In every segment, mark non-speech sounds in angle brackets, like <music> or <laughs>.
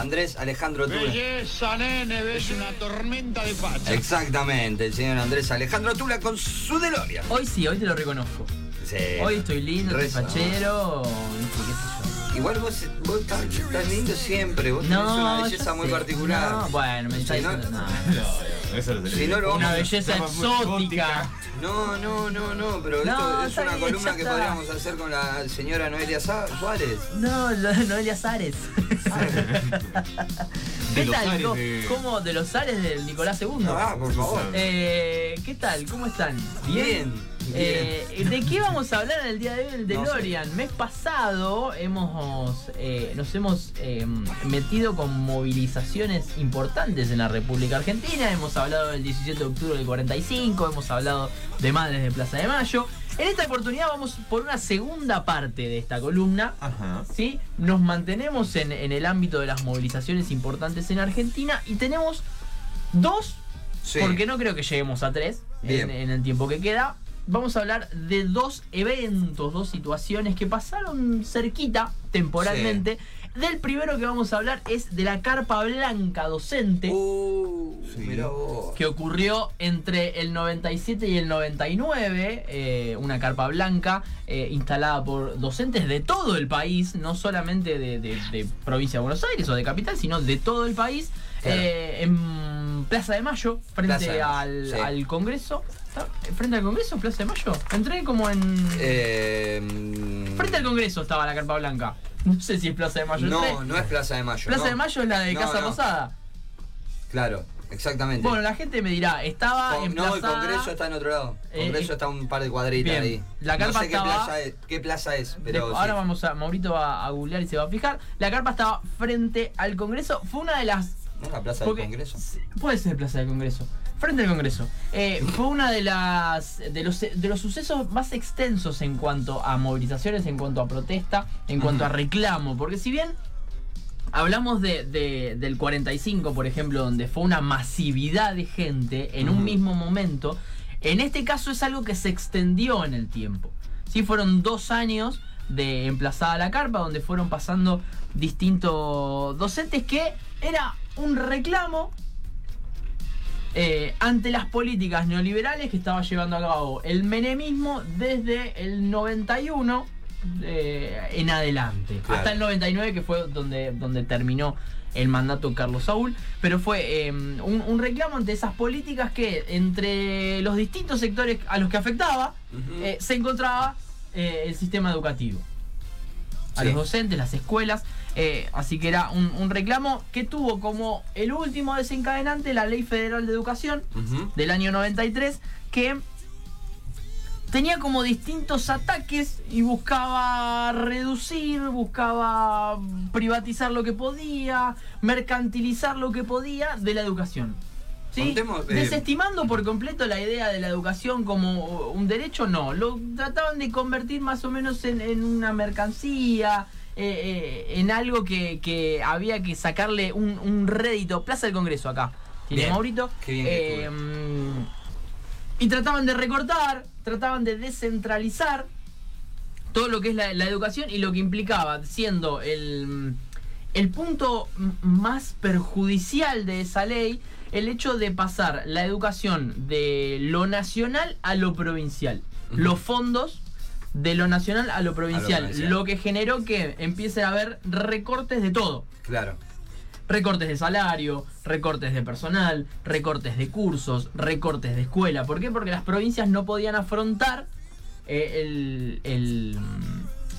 Andrés Alejandro Tula. Belleza, nene, ves una tormenta de facha. Exactamente, el señor Andrés Alejandro Tula con su Deloria. Hoy sí, hoy te lo reconozco. Sí. Hoy estoy lindo, estoy fachero, no sé qué sé yo. Igual vos, vos estás, estás lindo siempre, vos tenés una No, belleza muy sé. particular. No, bueno, me está Si no- diciendo. No. <laughs> Eso lo Si no lo Una belleza exótica. No, no, no, no, pero No, esto es una bien, columna que podríamos hacer con la señora Noelia Sa- Suárez. No, lo- Noelia Zares. <laughs> ¿Qué De tal? ¿Cómo, de- cómo? de los Zares del Nicolás II? Ah, por favor. Eh, ¿Qué tal? ¿Cómo están? Bien, Eh, ¿De qué vamos a hablar en el día de hoy en el No sé. DeLorean? Mes pasado hemos, eh, nos hemos eh, metido con movilizaciones importantes en la República Argentina. Hemos hablado del 17 de octubre del 45, hemos hablado de Madres de Plaza de Mayo. En esta oportunidad vamos por una segunda parte de esta columna. Ajá. ¿sí? Nos mantenemos en, en el ámbito de las movilizaciones importantes en Argentina y tenemos dos, Sí. porque no creo que lleguemos a tres en el tiempo que queda. Vamos a hablar de dos eventos, dos situaciones que pasaron cerquita temporalmente. Del primero que vamos a hablar es de la carpa blanca docente Uh, Sí. mirá vos. que ocurrió entre el 97 y el 99, eh, una carpa blanca eh, instalada por docentes de todo el país, no solamente de, de- de provincia de Buenos Aires o de capital, sino de todo el país, Claro. eh, en Plaza de Mayo, frente Plaza de Mayo, al, sí. al Congreso. ¿Está? ¿Frente al Congreso, Plaza de Mayo? Entré como en... Eh, Frente al Congreso estaba la carpa blanca. No sé si es Plaza de Mayo. No, entré. no es Plaza de Mayo. Plaza no. de Mayo es la de No, Casa no. Rosada. Claro, exactamente. Bueno, la gente me dirá, estaba Con- en no, el. Congreso está en otro lado. El Eh, Congreso eh, está un par de cuadritas bien. ahí. La no carpa sé qué estaba- plaza es, qué plaza es, pero De- sí. ahora vamos a, Maurito va a googlear y se va a fijar. La carpa estaba frente al Congreso. Fue una de las. ¿No es la plaza porque- del Congreso? Puede ser Plaza del Congreso. Frente al Congreso. Eh, fue una de las. De los, de los sucesos más extensos en cuanto a movilizaciones, en cuanto a protesta, en cuanto a reclamo. Porque si bien. Hablamos de, de- del 45, por ejemplo, donde fue una masividad de gente en un mismo momento. En este caso es algo que se extendió en el tiempo. Sí, fueron dos años de emplazada la carpa, donde fueron pasando distintos docentes que era un reclamo eh, ante las políticas neoliberales que estaba llevando a cabo el menemismo desde el 91 eh, en adelante. Claro. Hasta el 99 que fue donde, donde terminó el mandato de Carlos Saúl, pero fue eh, un, un reclamo ante esas políticas que entre los distintos sectores a los que afectaba eh, se encontraba eh, el sistema educativo. A Sí. los docentes, las escuelas. Eh, así que era un, un reclamo que tuvo como el último desencadenante la Ley Federal de Educación del año 93, que tenía como distintos ataques y buscaba reducir, buscaba privatizar lo que podía, mercantilizar lo que podía de la educación. ¿Sí? Contemos, eh, Desestimando por completo la idea de la educación como un derecho, no. Lo trataban de convertir más o menos en, en una mercancía, eh, eh, en algo que, que había que sacarle un, un rédito. Plaza del Congreso acá. ¿Tiene Bien. Maurito? Qué bien que Eh, y trataban de recortar, trataban de descentralizar todo lo que es la, la educación y lo que implicaba, siendo el, el punto más perjudicial de esa ley, el hecho de pasar la educación de lo nacional a lo provincial. Los fondos de lo nacional a lo provincial. provincial. Lo que generó que empiece a haber recortes de todo. Claro. Recortes de salario, recortes de personal, recortes de cursos, recortes de escuela. ¿Por qué? Porque las provincias no podían afrontar eh, el, el,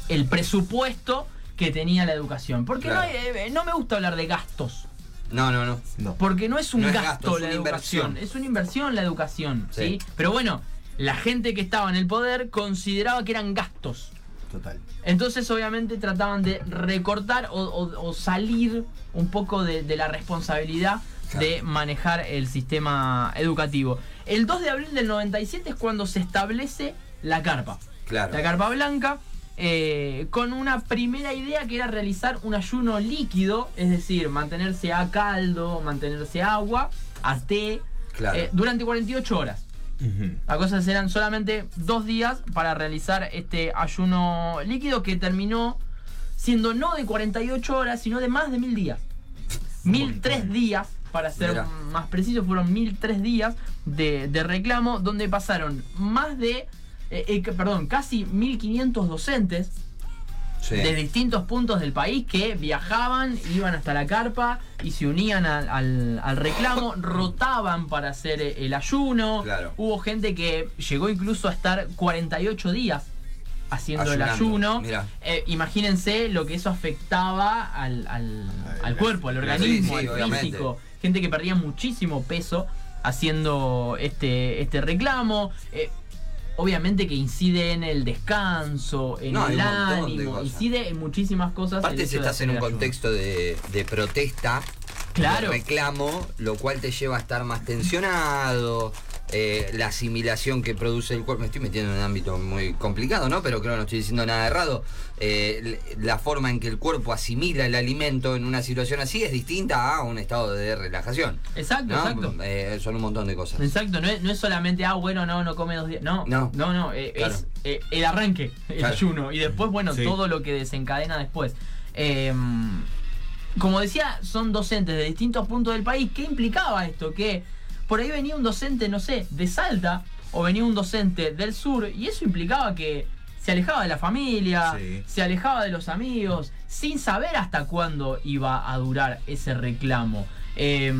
el presupuesto que tenía la educación. Porque Claro. no, hay- eh, no me gusta hablar de gastos. No, no, no. No. Porque no es un No es gasto, gasto, es la una educación. inversión. Es una inversión la educación. ¿sí? Sí. Pero bueno, la gente que estaba en el poder consideraba que eran gastos. Total. Entonces obviamente trataban de recortar o, o- o salir un poco de, de la responsabilidad Claro. de manejar el sistema educativo. El 2 de abril del 97 es cuando se establece la carpa. Claro. La carpa blanca, eh, con una primera idea que era realizar un ayuno líquido, es decir, mantenerse a caldo, mantenerse a agua, a té, Claro. eh, durante 48 horas. Ujú. Las cosas eran solamente dos días para realizar este ayuno líquido que terminó siendo no de 48 horas, sino de más de mil días. 1003 días, para ser más preciso, fueron 1003 días de, de reclamo, donde pasaron más de, eh, eh, perdón, casi 1500 docentes Sí. de distintos puntos del país que viajaban, iban hasta la carpa y se unían al, al- al reclamo, <laughs> rotaban para hacer eh, el ayuno. Claro. Hubo gente que llegó incluso a estar 48 días haciendo el ayuno. Eh, imagínense lo que eso afectaba al, al- al cuerpo, al organismo, sí, al obviamente. físico. Gente que perdía muchísimo peso haciendo este, este reclamo. Eh, obviamente que incide en el descanso, en No, el ánimo, incide en muchísimas cosas. Aparte si estás en un contexto de, de protesta, Claro. de reclamo, lo cual te lleva a estar más tensionado, eh, la asimilación que produce el cuerpo. Me estoy metiendo en un ámbito muy complicado, ¿no? Pero creo que no estoy diciendo nada errado. Eh, la forma en que el cuerpo asimila el alimento en una situación así es distinta a un estado de relajación. Exacto, ¿no? exacto. Eh, son un montón de cosas. Exacto, no es, no es solamente, ah, bueno, no, no come dos días. No, No. no, no, eh, Claro. es eh, el arranque, el Claro. ayuno. Y después, bueno, Sí. todo lo que desencadena después. Eh, como decía, son docentes de distintos puntos del país. ¿Qué implicaba esto? Que por ahí venía un docente, no sé, de Salta, o venía un docente del sur, y eso implicaba que se alejaba de la familia, Sí. se alejaba de los amigos, sin saber hasta cuándo iba a durar ese reclamo. Eh,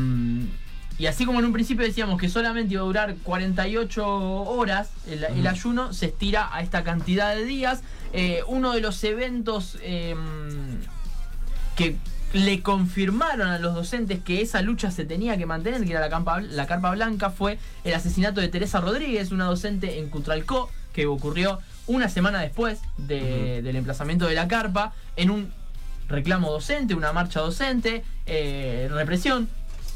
y así como en un principio decíamos que solamente iba a durar 48 horas, el, el ayuno se estira a esta cantidad de días. Eh, uno de los eventos eh, que le confirmaron a los docentes que esa lucha se tenía que mantener, que era la, campa- la carpa blanca, fue el asesinato de Teresa Rodríguez, una docente en Cutralcó, que ocurrió una semana después de- del emplazamiento de la carpa, en un reclamo docente, una marcha docente, eh, represión,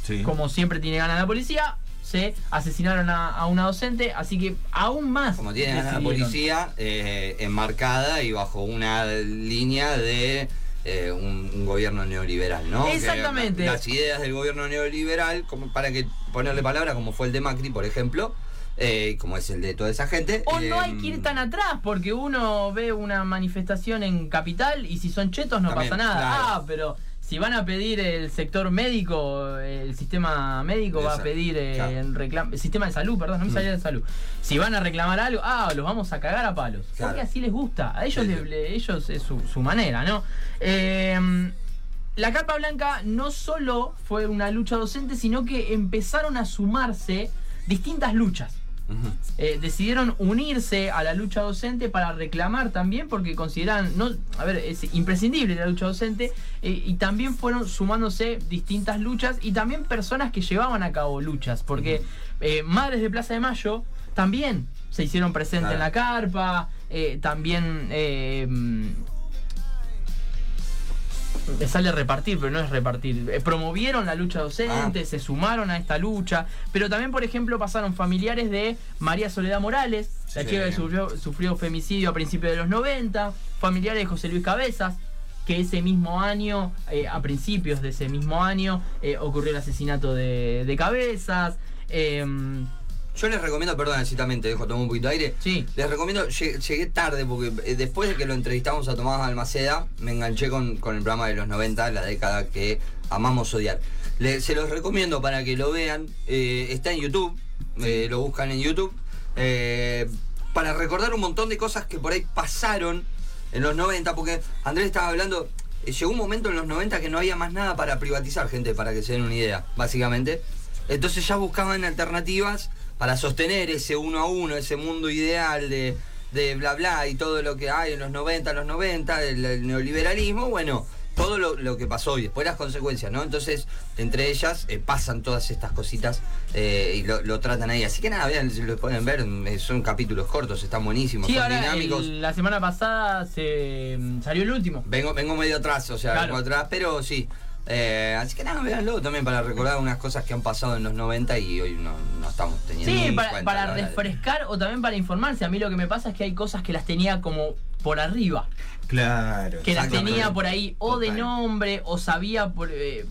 Sí. como siempre tiene ganas la policía, se asesinaron a, a una docente, así que aún más. Como tiene ganas la policía, eh, enmarcada y bajo una línea de eh, un, un gobierno neoliberal, ¿no? Exactamente. Que las ideas del gobierno neoliberal, como para que ponerle palabra, como fue el de Macri, por ejemplo, eh, como es el de toda esa gente. O no hay que ir tan atrás, porque uno ve una manifestación en capital y si son chetos no También, pasa nada. claro. Ah, pero si van a pedir el sector médico, el sistema médico va a pedir eh, el reclamo, el sistema de salud, perdón, no me salía de salud. Si van a reclamar algo, ah, los vamos a cagar a palos. Claro. Porque así les gusta, a ellos, Sí, le- sí. le- ellos es su, su manera, ¿no? Eh, la carpa blanca no solo fue una lucha docente, sino que empezaron a sumarse distintas luchas Eh, decidieron unirse a la lucha docente para reclamar también porque consideran, no, a ver, es imprescindible la lucha docente eh, y también fueron sumándose distintas luchas y también personas que llevaban a cabo luchas, porque eh, Madres de Plaza de Mayo también se hicieron presentes en la carpa, también... eh, sale repartir, pero no es repartir. Eh, promovieron la lucha docente, se sumaron a esta lucha, pero también, por ejemplo, pasaron familiares de María Soledad Morales, la Sí. chica que sufrió, sufrió femicidio a principios de los 90, familiares de José Luis Cabezas, que ese mismo año, eh, a principios de ese mismo año, eh, ocurrió el asesinato de, de Cabezas. Yo les recomiendo, perdón, si también te dejo tomar un poquito de aire. sí, Les recomiendo, lle- llegué tarde porque eh, después de que lo entrevistamos a Tomás Almaceda, me enganché con, con el programa de los 90, la década que amamos odiar. Le- se los recomiendo para que lo vean. eh, está en YouTube, eh, lo buscan en YouTube. eh, para recordar un montón de cosas que por ahí pasaron en los 90, porque Andrés estaba hablando, llegó un momento en los 90 que no había más nada para privatizar, gente, para que se den una idea, básicamente. Entonces ya buscaban alternativas para sostener ese uno a uno, ese mundo ideal de, de bla bla y todo lo que hay en los 90, los 90, el, el neoliberalismo, bueno, todo lo, lo que pasó y después las consecuencias, ¿no? Entonces, entre ellas eh, pasan todas estas cositas eh, y lo, lo tratan ahí. Así que nada, vean, lo pueden ver, eh, son capítulos cortos, están buenísimos, sí son ahora dinámicos. el- la semana pasada se mm, salió el último. Vengo, vengo medio atrás, o sea, Claro. vengo atrás, pero sí. Eh, así que nada, véanlo también para recordar unas cosas que han pasado en los 90 y hoy no, no estamos teniendo Sí, para, cuenta, para refrescar o también para informarse. A mí lo que me pasa es que hay cosas que las tenía como por arriba. Claro. Que las tenía por ahí o de nombre o sabía por... eh,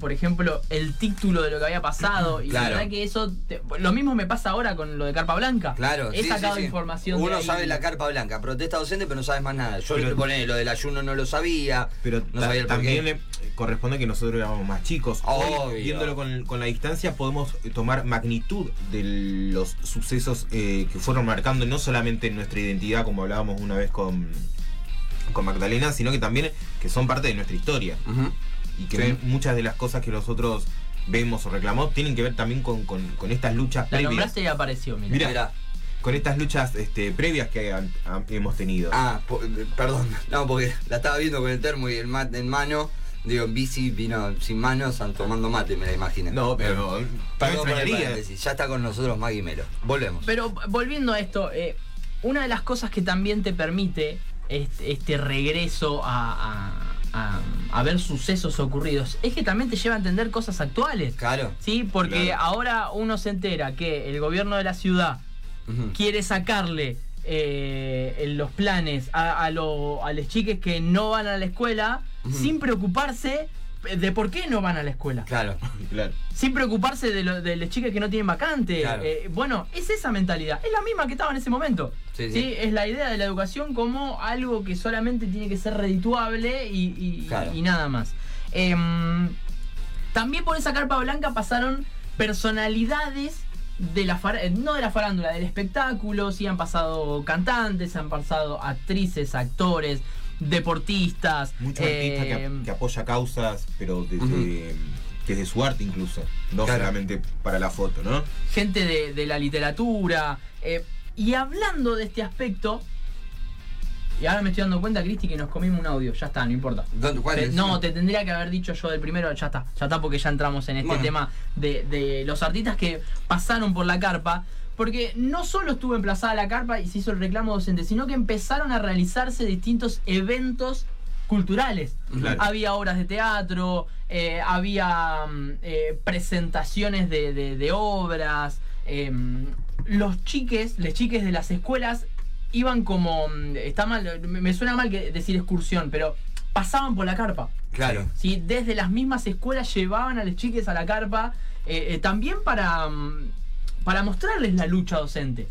por ejemplo, el título de lo que había pasado. Y Claro. la verdad que eso. te- lo mismo me pasa ahora con lo de Carpa Blanca. Claro, He sí, sacado sí, sí. información. de Uno sabe la carpa blanca, protesta docente, pero no sabes más nada. Yo Pero- le pone lo del ayuno no lo sabía. Pero no ta- sabía el también le- corresponde a que nosotros éramos más chicos. Hoy, Obvio. viéndolo con, con la distancia, podemos eh, tomar magnitud de los sucesos eh, que fueron marcando no solamente nuestra identidad, como hablábamos una vez con, con Magdalena, sino que también que son parte de nuestra historia. Ujú. Y que Sí. muchas de las cosas que nosotros vemos o reclamamos tienen que ver también con, con- con estas luchas La previas. nombraste y apareció, mira. Mira. Mirá. Con estas luchas este, previas que han- han- hemos tenido. Ah, po- perdón. <laughs> No, porque la estaba viendo con el termo y el mate en mano. Digo, en bici vino sin manos, están tomando mate, me la imaginé. no, pero no me. Ya está con nosotros Maggie Melo. Volvemos. Pero volviendo a esto, eh, una de las cosas que también te permite este, este regreso a, a- a- a ver sucesos ocurridos es que también te lleva a entender cosas actuales. Claro. Sí, porque Claro. ahora uno se entera que el gobierno de la ciudad quiere sacarle eh, los planes a, a, lo- a los chiques que no van a la escuela sin preocuparse de por qué no van a la escuela. Claro. <laughs> Claro. Sin preocuparse de, lo- de las chicas que no tienen vacante. Claro. Eh, bueno, es esa mentalidad. Es la misma que estaba en ese momento. Sí, Sí, sí. Es la idea de la educación como algo que solamente tiene que ser redituable y, y- Claro. y nada más. Em, también por esa carpa blanca pasaron personalidades de la far- eh, no de la farándula, del espectáculo, sí han pasado cantantes, han pasado actrices, actores, deportistas. Mucho artista que, em, que apoya causas, pero desde, Ujú. desde su arte incluso. No Claro. solamente para la foto, ¿no? gente de, de la literatura. eh, y hablando de este aspecto, y ahora me estoy dando cuenta, Cristi, que nos comimos un audio. Ya está, no importa. No, te tendría que haber dicho yo del primero, ya está, ya está porque ya entramos en este Bueno. tema de, de los artistas que pasaron por la carpa. Porque no solo estuvo emplazada la carpa y se hizo el reclamo docente, sino que empezaron a realizarse distintos eventos culturales. Claro. Había obras de teatro, eh, había mm, eh, presentaciones de, de- de obras. em, los chiques, les chiques de las escuelas iban como. mm, Está mal, me suena mal que decir excursión, pero pasaban por la carpa. Claro. ¿sí? Desde las mismas escuelas llevaban a los chiques a la carpa. eh, también para, mm, para mostrarles la lucha docente.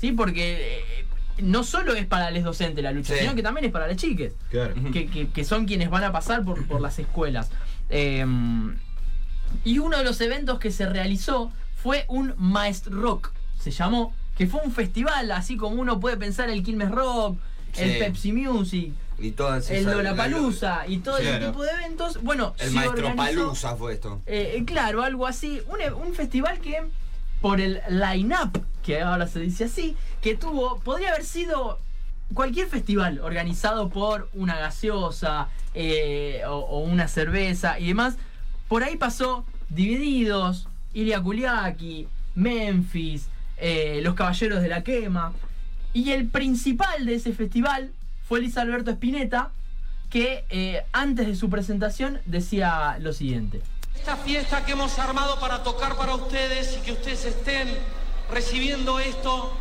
¿sí? Porque eh, no solo es para los docentes la lucha, Sí. sino que también es para las chiques Claro. Que, que- que son quienes van a pasar por, por las escuelas. Eh, y uno de los eventos que se realizó fue un Maestro Rock, se llamó, que fue un festival, así como uno puede pensar el Quilmes Rock, el. Pepsi Music, Y todas el Lollapalooza y todo ese Claro. tipo de eventos. Bueno, El maestro organizó- Palusa fue esto. eh, eh, claro, algo así. Un, e- un festival que, por el line-up, que ahora se dice así, que tuvo, podría haber sido cualquier festival organizado por una gaseosa eh, o, una cerveza y demás. Por ahí pasó Divididos, Ilia Kuliaki, Memphis, eh, Los Caballeros de la Quema. Y el principal de ese festival fue Luis Alberto Spinetta, que eh, antes de su presentación decía lo siguiente. Esta fiesta que hemos armado para tocar para ustedes y que ustedes estén recibiendo esto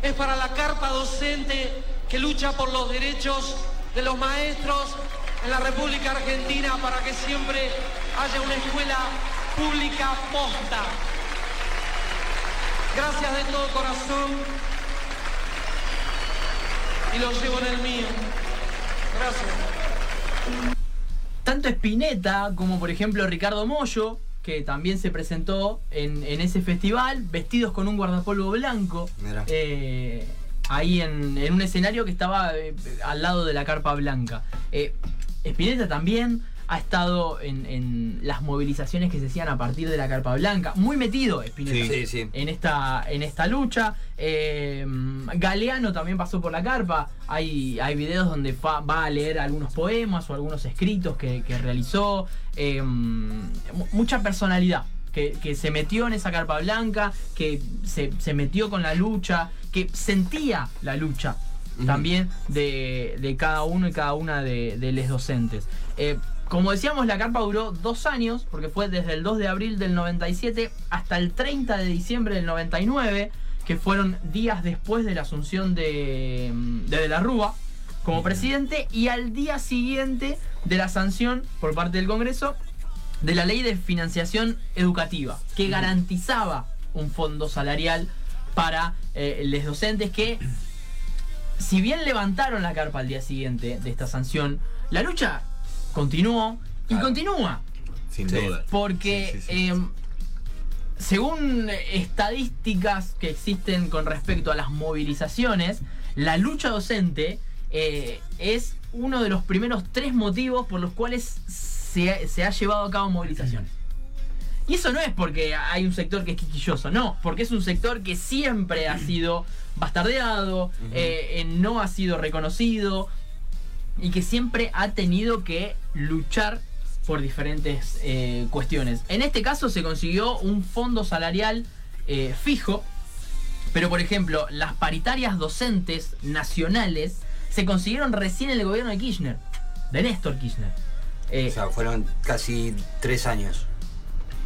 es para la carpa docente que lucha por los derechos de los maestros en la República Argentina para que siempre haya una escuela pública posta. Gracias de todo corazón y lo llevo en el mío. Gracias. Tanto Spinetta como por ejemplo Ricardo Mollo, que también se presentó en, en ese festival, vestidos con un guardapolvo blanco, eh, ahí en, en un escenario que estaba eh, al lado de la carpa blanca. Eh, Spinetta también ha estado en, en las movilizaciones que se hacían a partir de la carpa blanca, muy metido Spinetta Sí, sí. en esta, en esta lucha. Eh, Galeano también pasó por la carpa. Hay, hay videos donde fa- va a leer algunos poemas o algunos escritos que, que realizó. Eh, mu- mucha personalidad. Que, que se metió en esa carpa blanca, que se, se metió con la lucha, que sentía la lucha también de, de cada uno y cada una de, de los docentes. Eh, como decíamos, la carpa duró dos años, porque fue desde el 2 de abril del 97 hasta el 30 de diciembre del 99, que fueron días después de la asunción de, de, de la Rúa como presidente, y al día siguiente de la sanción por parte del Congreso de la ley de financiación educativa, que garantizaba un fondo salarial para eh, los docentes que si bien levantaron la carpa al día siguiente de esta sanción, la lucha continuó Y Claro. continúa. Sin Sí. duda. Porque Sí, sí, sí. eh, según estadísticas que existen con respecto a las movilizaciones, la lucha docente eh, es uno de los primeros tres motivos por los cuales se ha, se ha llevado a cabo movilizaciones. Y eso no es porque hay un sector que es quisquilloso, no, porque es un sector que siempre ha sido bastardeado, eh, eh, no ha sido reconocido y que siempre ha tenido que luchar por diferentes eh, cuestiones. En este caso se consiguió un fondo salarial eh, fijo, pero por ejemplo, las paritarias docentes nacionales se consiguieron recién en el gobierno de Kirchner, de Néstor Kirchner. Eh, O sea, fueron casi tres años.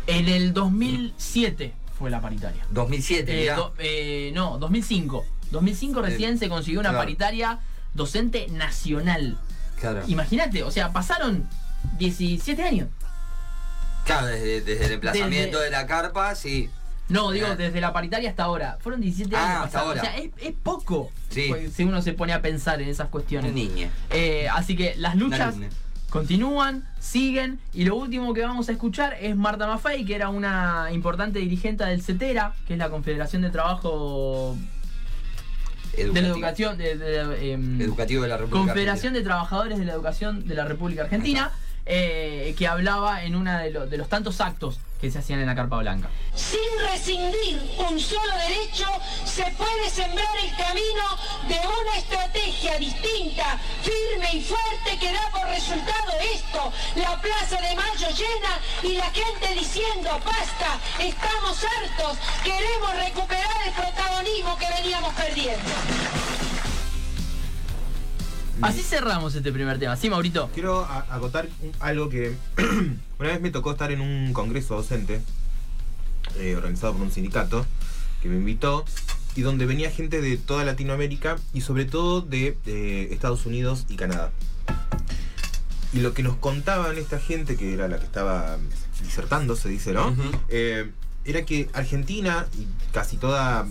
en el 2007 fue la paritaria. 2007, Eh, mirá. do- eh, no, 2005. 2005 recién se consiguió una claro. paritaria docente nacional. Claro. Imagínate, o sea, pasaron 17 años. Claro, desde, desde el emplazamiento Desde- de la carpa, sí. No, digo, Ah. desde la paritaria hasta ahora. Fueron 17 Ah, años hasta pasados. ahora. O sea, es, es poco. Sí. pues, Si uno se pone a pensar en esas cuestiones. Niña. Eh, así que las luchas continúan, siguen. Y lo último que vamos a escuchar es Marta Maffei, que era una importante dirigente del CETERA, que es la Confederación de Trabajo de la. Educación. De, de- em, Educativo de la República. Confederación de Trabajadores de la Educación de la República Argentina, eh, que hablaba en uno de, lo- de los tantos actos que se hacían en la Carpa Blanca. Sin rescindir un solo derecho, se puede sembrar el camino de una estrategia distinta, firme y fuerte que da por resultado esto, la Plaza de Mayo llena y la gente diciendo, basta, estamos hartos, queremos recuperar el protagonismo que veníamos perdiendo. Así cerramos este primer tema. Sí, Maurito. Quiero acotar algo que <clears throat> una vez me tocó estar en un congreso docente eh, organizado por un sindicato que me invitó y donde venía gente de toda Latinoamérica y sobre todo de, Estados Unidos y Canadá. Y lo que nos contaban esta gente, que era la que estaba disertando, se dice, ¿no? Eh, era que Argentina y casi toda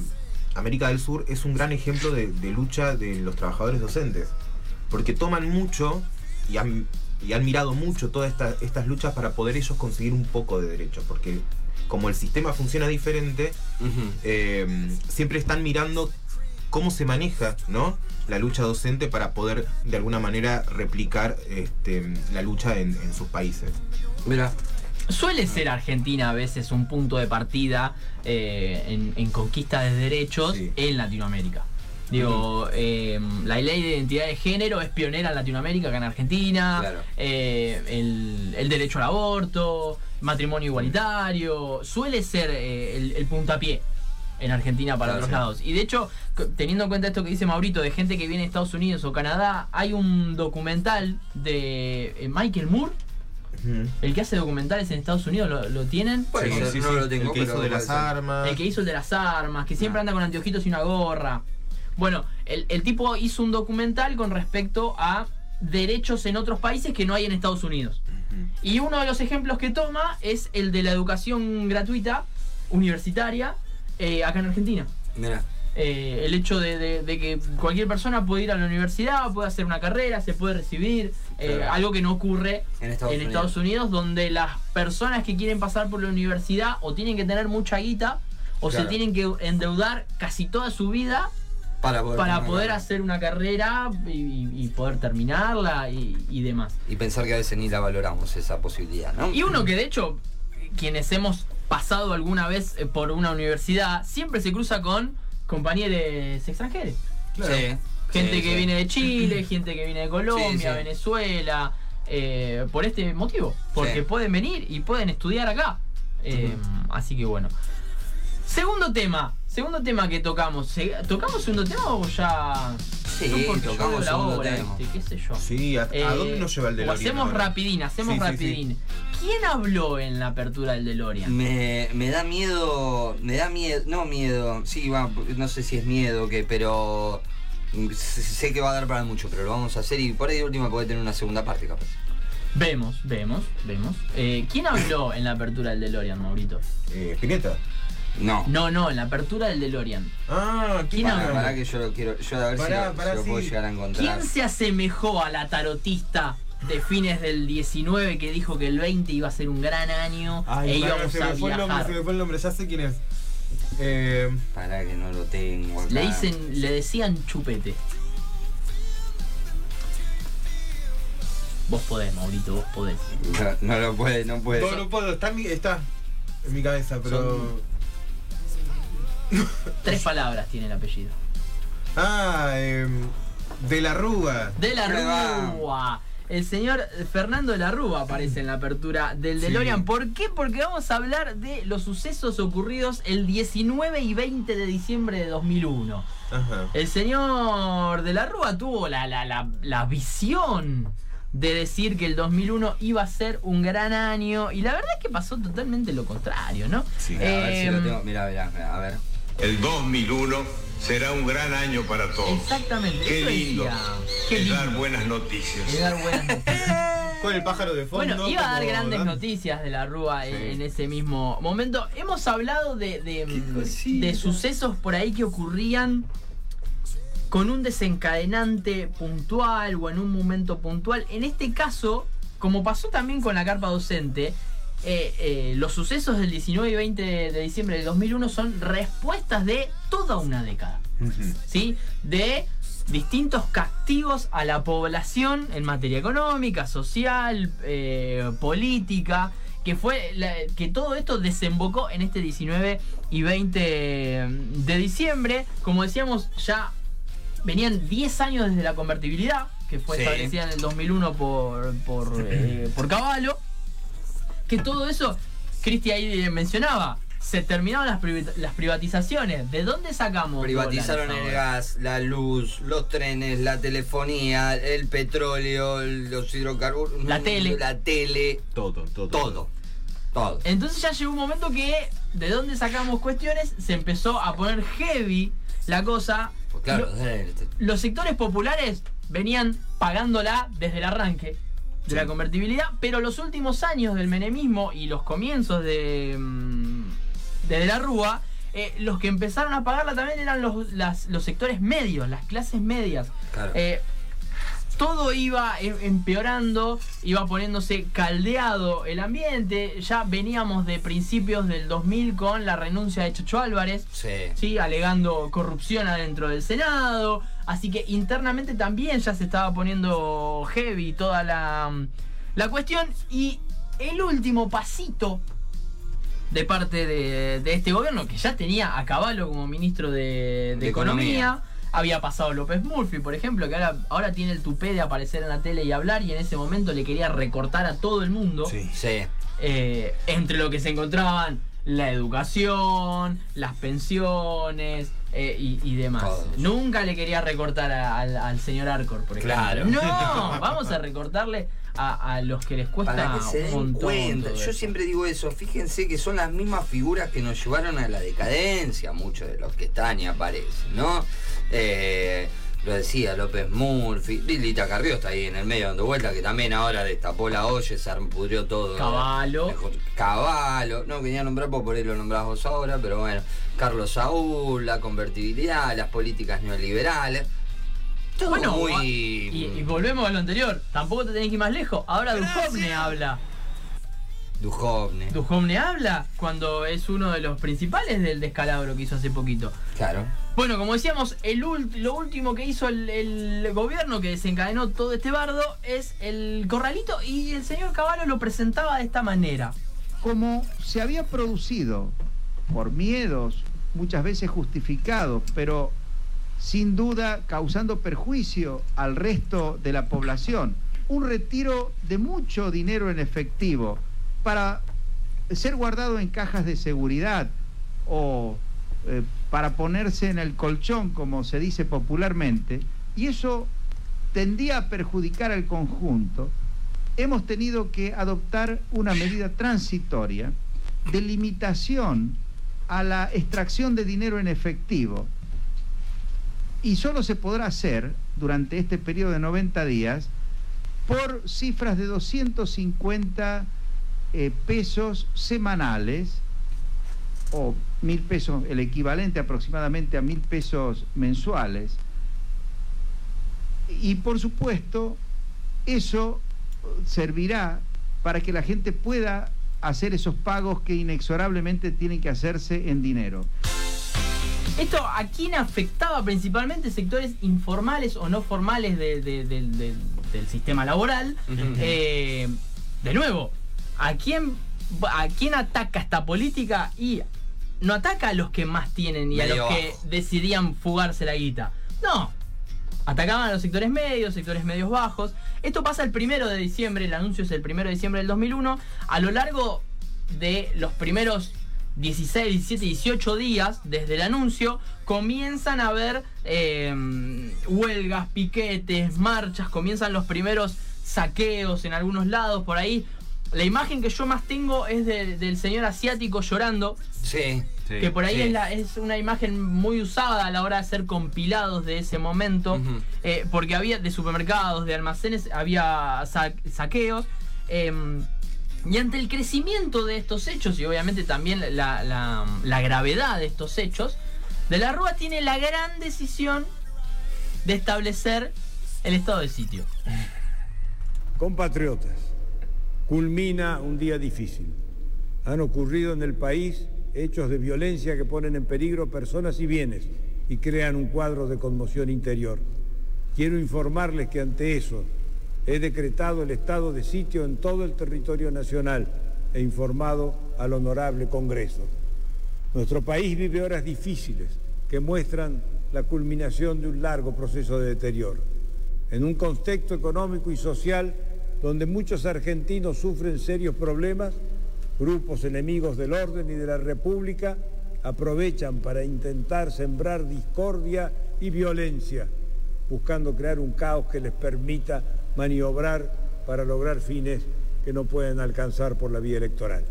América del Sur es un gran ejemplo de, de lucha de los trabajadores docentes. Porque toman mucho y han, y han mirado mucho todas esta- estas luchas para poder ellos conseguir un poco de derechos. Porque como el sistema funciona diferente, eh, siempre están mirando cómo se maneja ¿no? la lucha docente para poder de alguna manera replicar este, la lucha en, en sus países. Mira. Suele ser Argentina a veces un punto de partida eh, en, en conquista de derechos Sí. en Latinoamérica. Digo, eh, la ley de identidad de género es pionera en Latinoamérica, acá en Argentina. Claro. Eh, el, el derecho al aborto, matrimonio igualitario, suele ser eh, el, el puntapié en Argentina para Claro, otros sí. lados. Y de hecho, teniendo en cuenta esto que dice Maurito, de gente que viene de Estados Unidos o Canadá, hay un documental de eh, Michael Moore, el que hace documentales en Estados Unidos, ¿lo, lo tienen? Puede Sí, ser, sí, no sí. lo tengo, el que pero hizo de puede las ser. armas. El que hizo el de las armas, que siempre Ah. anda con anteojitos y una gorra. Bueno, el, el tipo hizo un documental con respecto a derechos en otros países que no hay en Estados Unidos. Y uno de los ejemplos que toma es el de la educación gratuita, universitaria, eh, acá en Argentina. Mira. Eh, el hecho de, de- de que cualquier persona puede ir a la universidad, puede hacer una carrera, se puede recibir, eh, algo que no ocurre En Estados en Unidos. Estados Unidos, donde las personas que quieren pasar por la universidad o tienen que tener mucha guita o se tienen que endeudar casi toda su vida Para poder, para poder hacer una carrera y, y poder terminarla y, y demás. Y pensar que a veces ni la valoramos esa posibilidad, ¿no? Y uno que de hecho, quienes hemos pasado alguna vez eh, por una universidad, siempre se cruza con compañeros extranjeros. Sí. Gente Sí, que sí. viene de Chile, <laughs> gente que viene de Colombia, Sí, sí. Venezuela, eh, por este motivo, porque Sí. pueden venir y pueden estudiar acá. Eh, Así que bueno. Segundo tema, segundo tema que tocamos. ¿Tocamos segundo tema o ya? Sí, No, tocamos la tema. ¿viste? ¿Qué sé yo? Sí, ¿a, a Eh, dónde nos lleva el DeLorean? hacemos ahora? rapidín, hacemos Sí, sí, sí. rapidín. ¿Quién habló en la apertura del DeLorean? Me, me da miedo, me da miedo, no miedo, sí, va, no sé si es miedo o qué, pero sé sé que va a dar para mucho, pero lo vamos a hacer y por ahí de última puede tener una segunda parte capaz. Vemos, vemos, vemos. Eh, ¿Quién habló en la apertura del DeLorean, Maurito? Eh, Spinetta. No. No, no, en la apertura del DeLorean. Ah, ¿Quién que yo lo quiero, yo a ver si Pará, lo, si pará, lo sí. puedo llegar a encontrar. ¿Quién se asemejó a la tarotista de fines del 19 que dijo que el 20 iba a ser un gran año Ay, e íbamos se a me fue el nombre, viajar. se me fue el nombre, ya sé quién es. Eh, Para que no lo tengo acá. Le dicen, le decían chupete. Vos podés, Maurito, vos podés. No, no lo puede, no puede. no, no puedo, está en mi, está en mi cabeza, pero. <laughs> Tres palabras tiene el apellido. Ah, eh, de la Rúa. De la. Rúa. El señor Fernando de la Rúa aparece en la apertura del Sí. DeLorean. ¿Por qué? Porque vamos a hablar de los sucesos ocurridos el 19 y 20 de diciembre de 2001. Ajá. El señor de la Rúa tuvo la, la, la, la visión de decir que el 2001 iba a ser un gran año y la verdad es que pasó totalmente lo contrario, ¿no? Sí. A ver si lo Em, tengo. Mira, mira, a ver. El 2001 será un gran año para todos. Exactamente, Qué eso lindo. decía. Qué es dar lindo. buenas noticias. de dar buenas noticias. <laughs> Con el pájaro de fondo. Bueno, iba a dar grandes dan- noticias de la Rúa en, Sí. en ese mismo momento. Hemos hablado de, de, mm, de sucesos por ahí que ocurrían con un desencadenante puntual o en un momento puntual. En este caso, como pasó también con la carpa docente, eh, eh, los sucesos del 19 y 20 de diciembre del 2001 son respuestas de toda una década. ¿sí? de distintos castigos a la población en materia económica, social, eh, política, que fue la- que todo esto desembocó en este 19 y 20 de diciembre. Como decíamos, ya venían 10 años desde la convertibilidad, que fue Sí. establecida en el 2001 por, por, <clears throat> eh, por Caballo. Que todo eso, Cristi ahí mencionaba, se terminaron las, privatizaciones. ¿De dónde sacamos? Privatizaron dólares el gas, la luz, los trenes, la telefonía, el petróleo, los hidrocarburos. La tele. La tele. Todo, todo. Todo. Todo. Entonces ya llegó un momento que de dónde sacamos cuestiones se empezó a poner heavy la cosa. Pues claro, Lo- los sectores populares venían pagándola desde el arranque de la convertibilidad, pero los últimos años del menemismo y los comienzos de, mm, de, De la Rúa, eh, los que empezaron a pagarla también eran los, las- los sectores medios, las clases medias. Claro. Eh, todo iba em- empeorando, iba poniéndose caldeado el ambiente. Ya veníamos de principios del 2000 con la renuncia de Chocho Álvarez. sí. ¿sí? alegando corrupción adentro del Senado. Así que internamente también ya se estaba poniendo heavy toda la, la cuestión. Y el último pasito de parte de, de este gobierno, que ya tenía a Caballo como ministro de, de De Economía. Economía. Había pasado López Murphy, por ejemplo, que ahora, ahora tiene el tupé de aparecer en la tele y hablar, y en ese momento le quería recortar a todo el mundo Sí. Sí. eh, entre lo que se encontraban la educación, las pensiones eh, y, y demás. Nunca le quería recortar a- al, al señor Arcor, por ejemplo. Claro. No, vamos a recortarle a, a los que les cuesta Para que se un den montón cuenta. Yo siempre digo eso. Fíjense que son las mismas figuras que nos llevaron a la decadencia, muchos de los que están y aparecen, ¿no? Eh, lo decía López Murphy, Lilita Carrió está ahí en el medio dando vuelta, que también ahora destapó la olla, se pudrió todo. Caballo. Caballo, no quería nombrar por ahí lo nombrás vos ahora, pero bueno, Carlos Saúl, la convertibilidad, las políticas neoliberales. Todo Bueno, muy. y, y volvemos a lo anterior. Tampoco te tenés que ir más lejos. Ahora Duhovne habla. Duhovne. Duhovne habla cuando es uno de los principales del descalabro que hizo hace poquito. Claro. Bueno, como decíamos, el lo último que hizo el, el gobierno que desencadenó todo este bardo es el corralito y el señor Caballo lo presentaba de esta manera. como se había producido por miedos muchas veces justificados, pero sin duda causando perjuicio al resto de la población, un retiro de mucho dinero en efectivo para ser guardado en cajas de seguridad o eh, para ponerse en el colchón, como se dice popularmente, y eso tendía a perjudicar al conjunto, hemos tenido que adoptar una medida transitoria de limitación a la extracción de dinero en efectivo. Y solo se podrá hacer durante este periodo de 90 días por cifras de 250 eh, pesos semanales o mil pesos, el equivalente aproximadamente a mil pesos mensuales. Y por supuesto, eso servirá para que la gente pueda hacer esos pagos que inexorablemente tienen que hacerse en dinero. Esto a quién afectaba principalmente sectores informales o no formales de- de- del- sistema laboral. Eh, de nuevo, ¿a quién, ¿a quién ataca esta política? Y no ataca a los que más tienen y a los que decidían fugarse la guita. No. Atacaban a los sectores medios, sectores medios bajos. Esto pasa el primero de diciembre, el anuncio es el primero de diciembre del 2001. A lo largo de los primeros 16, 17, 18 días desde el anuncio, comienzan a haber eh, huelgas, piquetes, marchas, comienzan los primeros saqueos en algunos lados por ahí. La imagen que yo más tengo es de- del señor asiático llorando, Sí. Sí. que por ahí sí. es, la- es una imagen muy usada a la hora de hacer compilados de ese momento, eh, porque había de supermercados, de almacenes, había sa- saqueos. em, y ante el crecimiento de estos hechos y obviamente también la, gravedad de estos hechos, De la Rúa tiene la gran decisión de establecer el estado de sitio. Compatriotas, culmina un día difícil. Han ocurrido en el país hechos de violencia que ponen en peligro personas y bienes y crean un cuadro de conmoción interior. Quiero informarles que ante eso he decretado el estado de sitio en todo el territorio nacional e informado al honorable Congreso. Nuestro país vive horas difíciles que muestran la culminación de un largo proceso de deterioro. En un contexto económico y social donde muchos argentinos sufren serios problemas, grupos enemigos del orden y de la República aprovechan para intentar sembrar discordia y violencia, buscando crear un caos que les permita maniobrar para lograr fines que no pueden alcanzar por la vía electoral.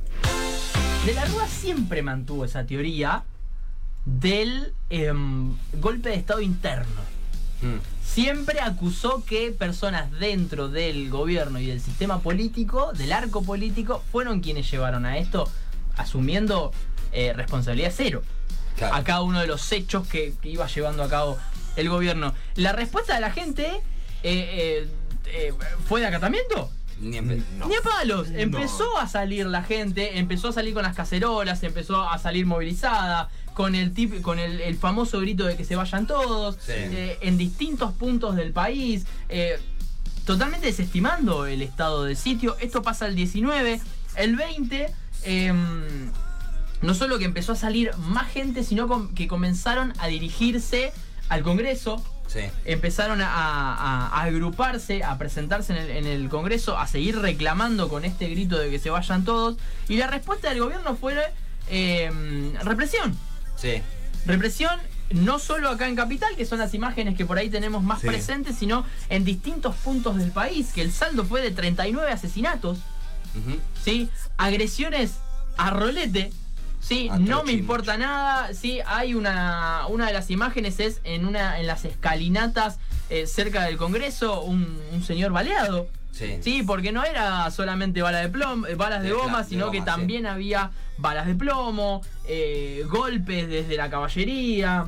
De la Rúa siempre mantuvo esa teoría del em, golpe de Estado interno. Mm. Siempre acusó que personas dentro del gobierno y del sistema político, del arco político, fueron quienes llevaron a esto, asumiendo eh, responsabilidad cero Claro. a cada uno de los hechos que, que iba llevando a cabo el gobierno. La respuesta de la gente eh, eh, fue de acatamiento. Ni a palos. Empezó a salir la gente, empezó a salir con las cacerolas, empezó a salir movilizada, con el tip, con el, el famoso grito de que se vayan todos, Sí. eh, en distintos puntos del país, eh, totalmente desestimando el estado de sitio. Esto pasa el 19, el 20. em, no solo que empezó a salir más gente, sino com- que comenzaron a dirigirse al Congreso, Sí. empezaron a, a- a agruparse, a presentarse en el, en el Congreso, a seguir reclamando con este grito de que se vayan todos. Y la respuesta del gobierno fue eh, represión. Sí. Represión no solo acá en Capital, que son las imágenes que por ahí tenemos más Sí. presentes, sino en distintos puntos del país, que el saldo fue de 39 asesinatos. ¿sí? Agresiones a rolete. Sí, no me importa nada. Sí, hay una, una de las imágenes es en una en las escalinatas eh, cerca del Congreso un, un señor baleado. Sí. Sí, porque no era solamente bala de plomo, eh, balas de De goma, de sino que sí. también había balas de plomo, eh, golpes desde la caballería.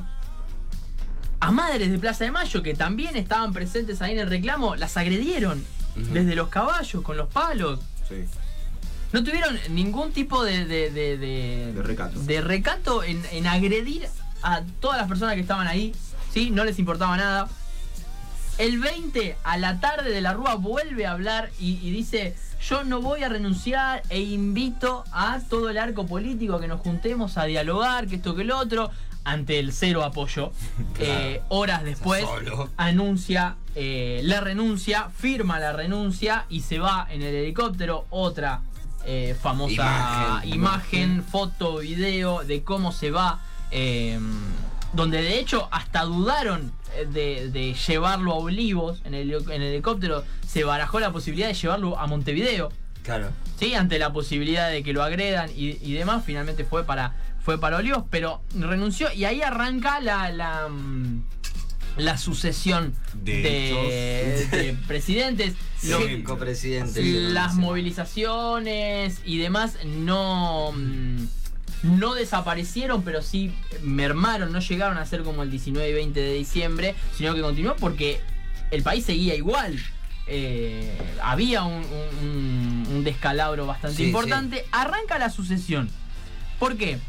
A madres de Plaza de Mayo, que también estaban presentes ahí en el reclamo, las agredieron desde los caballos, con los palos. Sí. No tuvieron ningún tipo de, de, de, de- De recato. de recato en, en agredir a todas las personas que estaban ahí. ¿sí? No les importaba nada. El 20 a la tarde de la Rúa vuelve a hablar y, y dice, yo no voy a renunciar e invito a todo el arco político a que nos juntemos a dialogar, que esto que el otro, ante el cero apoyo. <laughs> Claro. Eh, horas después anuncia eh, la renuncia, firma la renuncia y se va en el helicóptero. Otra eh, famosa Imagen. imagen, foto, video de cómo se va. eh, donde de hecho hasta dudaron eh, de, de llevarlo a Olivos en el, en el helicóptero. Se barajó la posibilidad de llevarlo a Montevideo. Claro. Sí, ante la posibilidad de que lo agredan y, y demás, finalmente fue para, fue para Olivos, pero renunció y ahí arranca la, la, mm, la sucesión De de, hechos. de presidentes. <laughs> Sí. Lo- Cinco presidentes. las movilizaciones y demás no, mm, no desaparecieron, pero sí mermaron, no llegaron a ser como el 19 y 20 de diciembre, sino que continuó porque el país seguía igual. eh, había un, un- un- un descalabro bastante Sí, importante. Arranca la sucesión. ¿Por qué?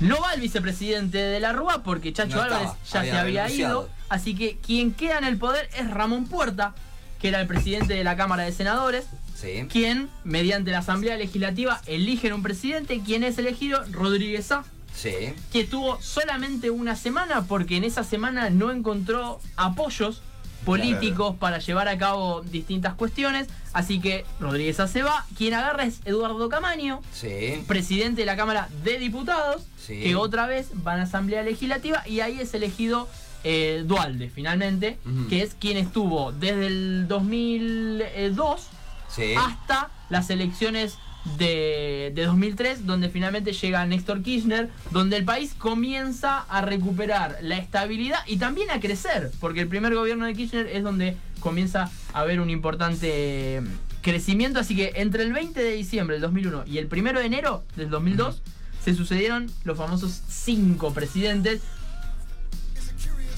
No va el vicepresidente de la Rúa porque Chacho No Álvarez estaba, ya había se había renunciado. ido. Así que quien queda en el poder es Ramón Puerta, que era el presidente de la Cámara de Senadores, Sí. quien, mediante la Asamblea Legislativa, eligen un presidente, quien es elegido Rodríguez A, Sí. que tuvo solamente una semana porque en esa semana no encontró apoyos políticos para llevar a cabo distintas cuestiones, así que Rodríguez A se va, quien agarra es Eduardo Camaño, Sí. presidente de la Cámara de Diputados, Sí. que otra vez van a Asamblea Legislativa y ahí es elegido eh, Dualde, finalmente, que es quien estuvo desde el 2002 Sí. hasta las elecciones de, de 2003, donde finalmente llega Néstor Kirchner, donde el país comienza a recuperar la estabilidad y también a crecer, porque el primer gobierno de Kirchner es donde comienza a haber un importante crecimiento, así que entre el 20 de diciembre del 2001 y el 1 de enero del 2002 se sucedieron los famosos cinco presidentes.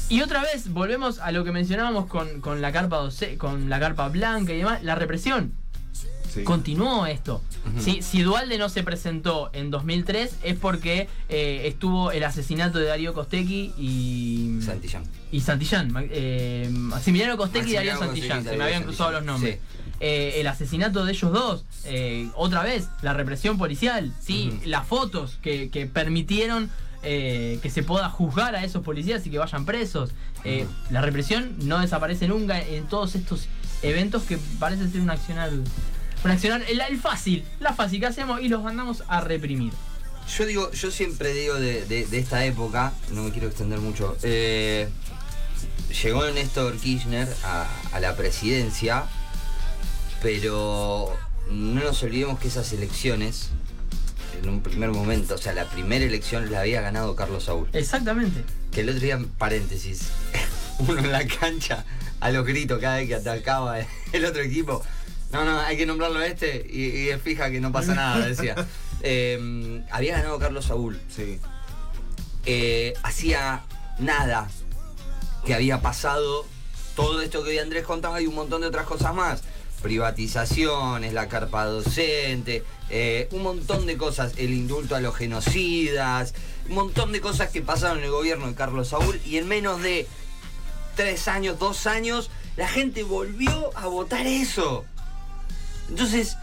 Y otra vez volvemos a lo que mencionábamos con, con la carpa doce- con la carpa blanca y demás, la represión. Sí. Continuó esto. Si, si Dualde no se presentó en 2003 es porque eh, estuvo el asesinato de Darío Costecchi y. Santillán. Y Santillán. Eh, Maximiliano Costecchi y Darío Santillán. Se me habían cruzado los nombres. Eh, el asesinato de ellos dos. eh, otra vez, la represión policial. Sí, las fotos que, que permitieron eh, que se pueda juzgar a esos policías y que vayan presos. La represión no desaparece nunca en todos estos eventos que parece ser un accionar. Un accionar, el, el fácil, la fácil que hacemos y los mandamos a reprimir. Yo digo, yo siempre digo de, de- de esta época, no me quiero extender mucho. eh, llegó Néstor Kirchner a, a la presidencia, pero no nos olvidemos que esas elecciones, en un primer momento, o sea, la primera elección la había ganado Carlos Saúl. Exactamente. Que el otro día, paréntesis, <laughs> uno en la cancha a los gritos cada vez que atacaba el otro equipo. No, no, hay que nombrarlo a este y, es fija que no pasa nada, decía. <laughs> Eh, había ganado Carlos Saúl. Sí. Eh, hacía nada que había pasado todo esto que hoy Andrés contaba y un montón de otras cosas más. Privatizaciones, la carpa docente, eh, un montón de cosas, el indulto a los genocidas, un montón de cosas que pasaron en el gobierno de Carlos Saúl y en menos de tres años, dos años, la gente volvió a votar eso. Entonces,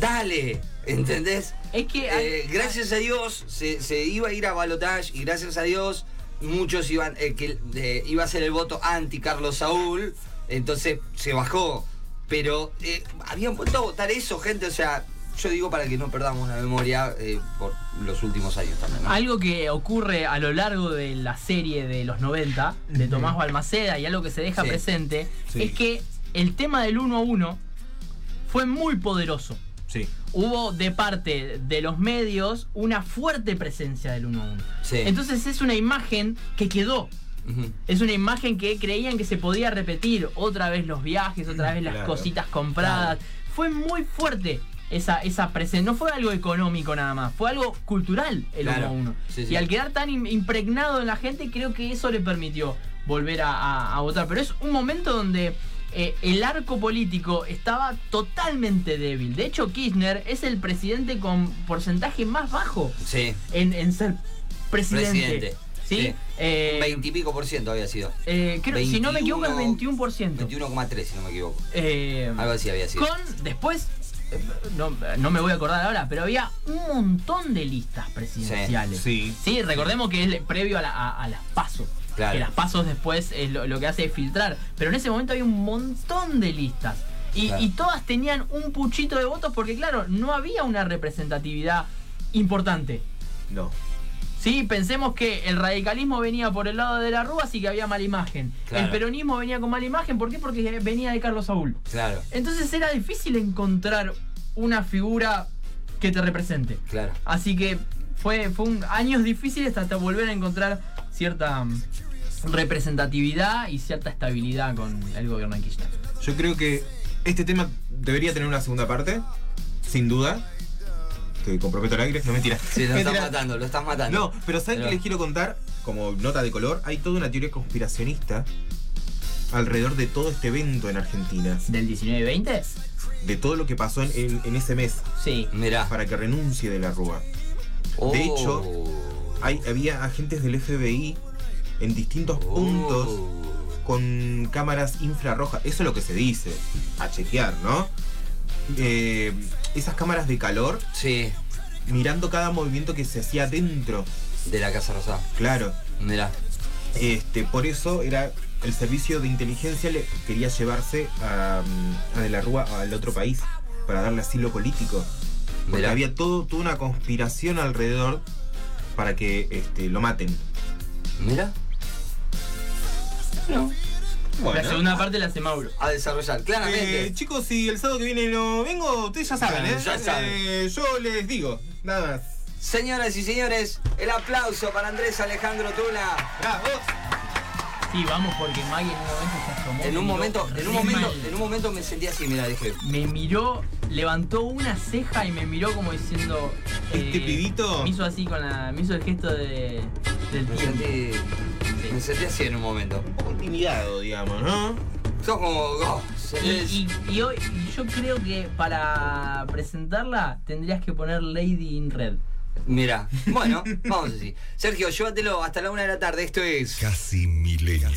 dale, ¿entendés? Es que hay- Eh, gracias a Dios se, se iba a ir a balotage y gracias a Dios muchos iban eh, que eh, iba a ser el voto anti Carlos Saúl, entonces se bajó. Pero eh, habían vuelto a votar eso, gente, o sea, yo digo para que no perdamos la memoria eh, por los últimos años también. ¿no? Algo que ocurre a lo largo de la serie de los 90 de Tomás Balmaceda y algo que se deja Sí. presente Sí. es que el tema del uno a uno fue muy poderoso. Sí. Hubo de parte de los medios una fuerte presencia del uno a uno. Sí. Entonces es una imagen que quedó. Es una imagen que creían que se podía repetir otra vez los viajes, otra vez las Claro. cositas compradas. Fue muy fuerte esa, esa presencia. No fue algo económico nada más, fue algo cultural el Claro. uno a uno. Sí. Y al quedar tan im- impregnado en la gente, creo que eso le permitió volver a, a- a votar. Pero es un momento donde eh, el arco político estaba totalmente débil. De hecho, Kirchner es el presidente con porcentaje más bajo Sí, en, en ser presidente. presidente. ¿Sí? Sí. Eh, Veintipico por ciento había sido. eh, creo- si no me equivoco es 21%. 21,3 si no me equivoco. Eh, Algo así había sido. con después, no, no me voy a acordar ahora, pero había un montón de listas presidenciales. Sí. Sí, recordemos que es previo a, la- a- a las pasos. Claro. Que las pasos después es lo, lo que hace es filtrar. Pero en ese momento había un montón de listas. Y, Claro. y todas tenían un puchito de votos porque, claro, no había una representatividad importante. No. Sí, pensemos que el radicalismo venía por el lado de la Rúa, así que había mala imagen. Claro. El peronismo venía con mala imagen, ¿por qué? Porque venía de Carlos Saúl. Claro, Entonces era difícil encontrar una figura que te represente. claro. Así que fue, fue un, años difíciles hasta volver a encontrar cierta representatividad y cierta estabilidad con el gobierno de Kirchner. Yo creo que este tema debería tener una segunda parte, sin duda. Te comprometo al aire, no mentira. Sí, lo estás matando, lo estás matando. No, pero ¿saben Pero- qué les quiero contar? Como nota de color, hay toda una teoría conspiracionista alrededor de todo este evento en Argentina. ¿Del 19-20? De todo lo que pasó en, en- en ese mes. Sí. Mirá. Para que renuncie de la Rúa. Oh. De hecho, hay, había agentes del FBI en distintos puntos con cámaras infrarrojas. Eso es lo que se dice. A chequear, ¿no? Eh, esas cámaras de calor. Sí. Mirando cada movimiento que se hacía dentro. De la Casa Rosada. Claro. Mirá. Este, por eso era el servicio de inteligencia le quería llevarse a, a De la Rúa al otro país para darle asilo político. Porque Mirá. había todo, toda una conspiración alrededor para que este, lo maten. Mira. No. La segunda parte la hace Mauro. A desarrollar, claramente. Eh, chicos, si el sábado que viene no vengo, ustedes ya saben, ¿eh? Ya saben. Eh, yo les digo, nada más. Señoras y señores, el aplauso para Andrés Alejandro Tula. Sí, vamos porque Maggie en un momento se asomó. En un momento, en un momento, mal. en un momento me sentí así, mira, dije. Me miró, levantó una ceja y me miró como diciendo. ¿Este eh, pibito? Me hizo así con la. Me hizo el gesto de. del Me tiempo. sentí. Me sentí así en un momento. Intimidado, digamos, ¿no? Sos como. oh, Y, y- y hoy y yo creo que para presentarla tendrías que poner Lady in Red. Mira, bueno, vamos así. Sergio, llévatelo hasta la una de la tarde. Esto es. Casi milenio.